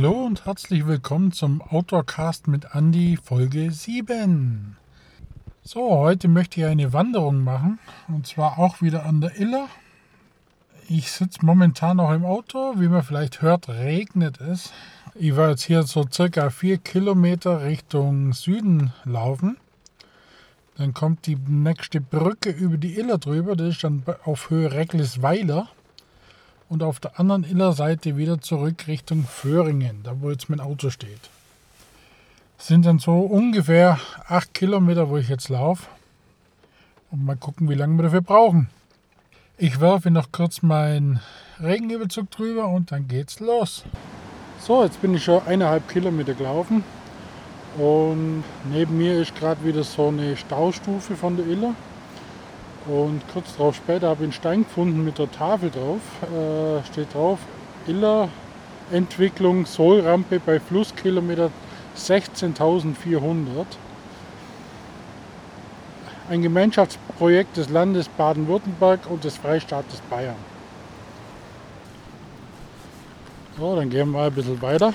Hallo und herzlich willkommen zum Outdoorcast mit Andy Folge 7. So, heute möchte ich eine Wanderung machen und zwar auch wieder an der Iller. Ich sitze momentan noch im Auto, wie man vielleicht hört, regnet es. Ich war jetzt hier so circa 4 Kilometer Richtung Süden laufen. Dann kommt die nächste Brücke über die Iller drüber, das ist dann auf Höhe Recklisweiler und auf der anderen Illerseite wieder zurück Richtung Föhringen, da wo jetzt mein Auto steht. Das sind dann so ungefähr 8 Kilometer, wo ich jetzt laufe. Und mal gucken, wie lange wir dafür brauchen. Ich werfe noch kurz meinen Regenüberzug drüber und dann geht's los. So, jetzt bin ich schon eineinhalb Kilometer gelaufen. Und neben mir ist gerade wieder so eine Staustufe von der Iller. Und kurz darauf später habe ich einen Stein gefunden mit der Tafel drauf. Äh, steht drauf, Iller Entwicklung Sohlrampe bei Flusskilometer 16.400. Ein Gemeinschaftsprojekt des Landes Baden-Württemberg und des Freistaates Bayern. So, dann gehen wir ein bisschen weiter.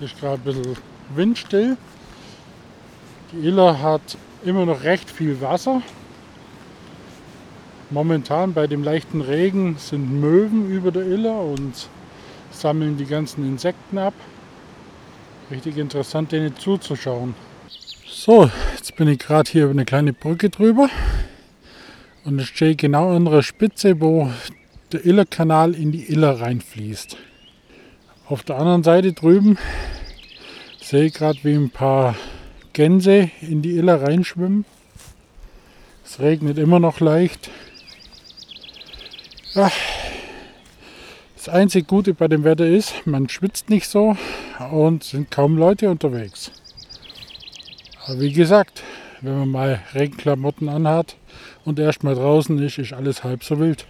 Ist gerade ein bisschen windstill. Die Iller hat immer noch recht viel Wasser. Momentan bei dem leichten Regen sind Möwen über der Iller und sammeln die ganzen Insekten ab. Richtig interessant, denen zuzuschauen. So, jetzt bin ich gerade hier über eine kleine Brücke drüber und ich stehe genau an der Spitze, wo der Illerkanal in die Iller reinfließt. Auf der anderen Seite drüben sehe ich gerade, wie ein paar Gänse in die Iller reinschwimmen. Es regnet immer noch leicht. Ja. Das einzige Gute bei dem Wetter ist, man schwitzt nicht so und sind kaum Leute unterwegs. Aber wie gesagt, wenn man mal Regenklamotten anhat und erst mal draußen ist, ist alles halb so wild.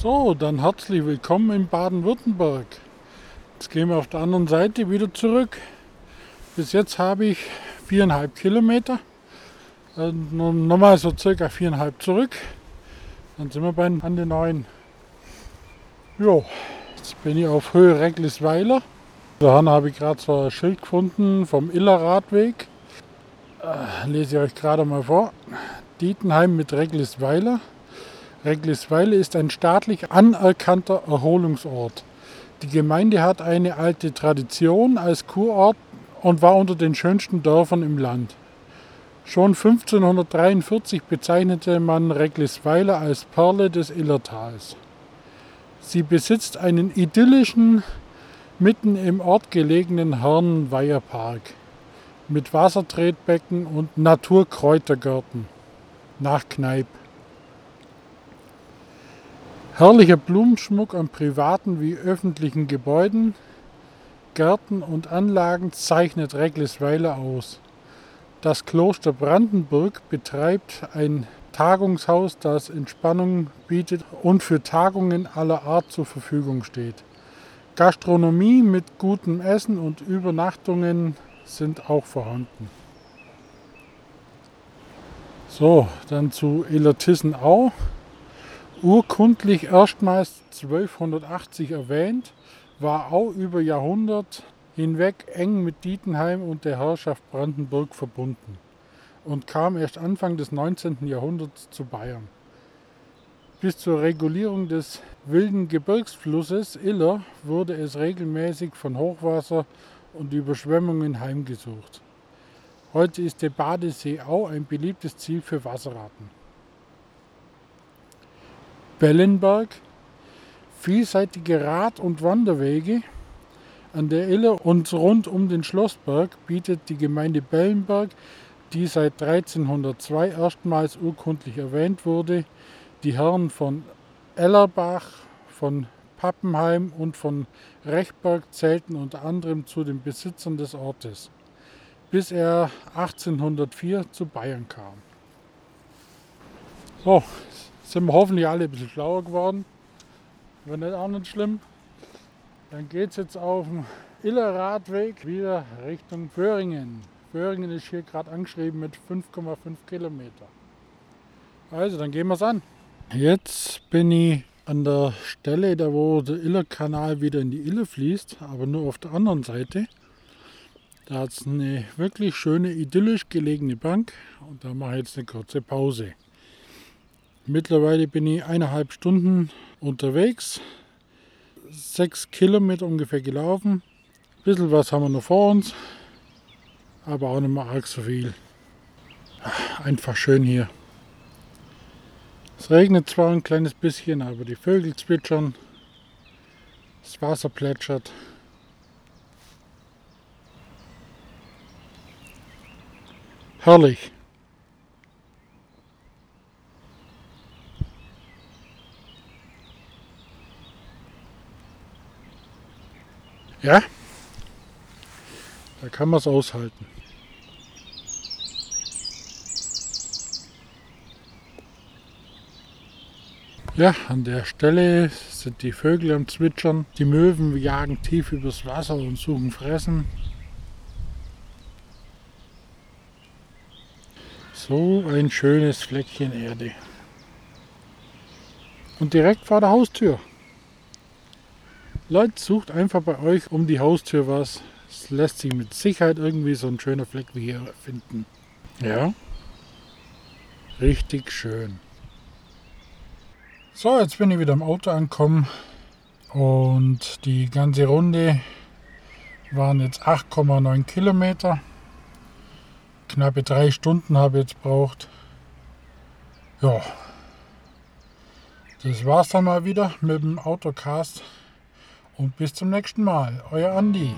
So, dann herzlich willkommen in Baden-Württemberg. Jetzt gehen wir auf der anderen Seite wieder zurück. Bis jetzt habe ich viereinhalb Kilometer. Äh, nochmal so circa viereinhalb zurück. Dann sind wir bei an den neuen. Jo, jetzt bin ich auf Höhe Recklisweiler. Da habe ich gerade so ein Schild gefunden vom Illerradweg. Äh, lese ich euch gerade mal vor. Dietenheim mit Recklisweiler. Reglisweiler ist ein staatlich anerkannter Erholungsort. Die Gemeinde hat eine alte Tradition als Kurort und war unter den schönsten Dörfern im Land. Schon 1543 bezeichnete man Reglisweiler als Perle des Illertals. Sie besitzt einen idyllischen, mitten im Ort gelegenen Hörnenweiherpark mit Wassertretbecken und Naturkräutergärten nach Kneipp. Herrlicher Blumenschmuck an privaten wie öffentlichen Gebäuden, Gärten und Anlagen zeichnet Recklisweiler aus. Das Kloster Brandenburg betreibt ein Tagungshaus, das Entspannung bietet und für Tagungen aller Art zur Verfügung steht. Gastronomie mit gutem Essen und Übernachtungen sind auch vorhanden. So, dann zu Illertissenau urkundlich erstmals 1280 erwähnt, war auch über Jahrhundert hinweg eng mit Dietenheim und der Herrschaft Brandenburg verbunden und kam erst Anfang des 19. Jahrhunderts zu Bayern. Bis zur Regulierung des wilden Gebirgsflusses Iller wurde es regelmäßig von Hochwasser und Überschwemmungen heimgesucht. Heute ist der Badesee Au ein beliebtes Ziel für Wasserratten. Bellenberg, vielseitige Rad- und Wanderwege an der Iller und rund um den Schlossberg bietet die Gemeinde Bellenberg, die seit 1302 erstmals urkundlich erwähnt wurde, die Herren von Ellerbach, von Pappenheim und von Rechberg zählten unter anderem zu den Besitzern des Ortes, bis er 1804 zu Bayern kam. So, sind wir hoffentlich alle ein bisschen schlauer geworden. Wenn nicht auch nicht schlimm. Dann geht es jetzt auf dem Iller Radweg wieder Richtung Föhringen. Föhringen ist hier gerade angeschrieben mit 5,5 Kilometer. Also, dann gehen wir es an. Jetzt bin ich an der Stelle, da wo der Illerkanal wieder in die Ille fließt, aber nur auf der anderen Seite. Da hat es eine wirklich schöne, idyllisch gelegene Bank und da mache ich jetzt eine kurze Pause. Mittlerweile bin ich eineinhalb Stunden unterwegs, sechs Kilometer ungefähr gelaufen. Ein bisschen was haben wir noch vor uns, aber auch nicht mehr arg so viel. Einfach schön hier. Es regnet zwar ein kleines bisschen, aber die Vögel zwitschern, das Wasser plätschert. Herrlich. Ja, da kann man es aushalten. Ja, an der Stelle sind die Vögel am Zwitschern. Die Möwen jagen tief übers Wasser und suchen Fressen. So ein schönes Fleckchen Erde. Und direkt vor der Haustür. Leute, sucht einfach bei euch um die Haustür was. Es lässt sich mit Sicherheit irgendwie so ein schöner Fleck wie hier finden. Ja, richtig schön. So, jetzt bin ich wieder im Auto angekommen und die ganze Runde waren jetzt 8,9 Kilometer. Knappe drei Stunden habe ich jetzt braucht. Ja, das war's dann mal wieder mit dem Autocast und bis zum nächsten Mal. Euer Andi.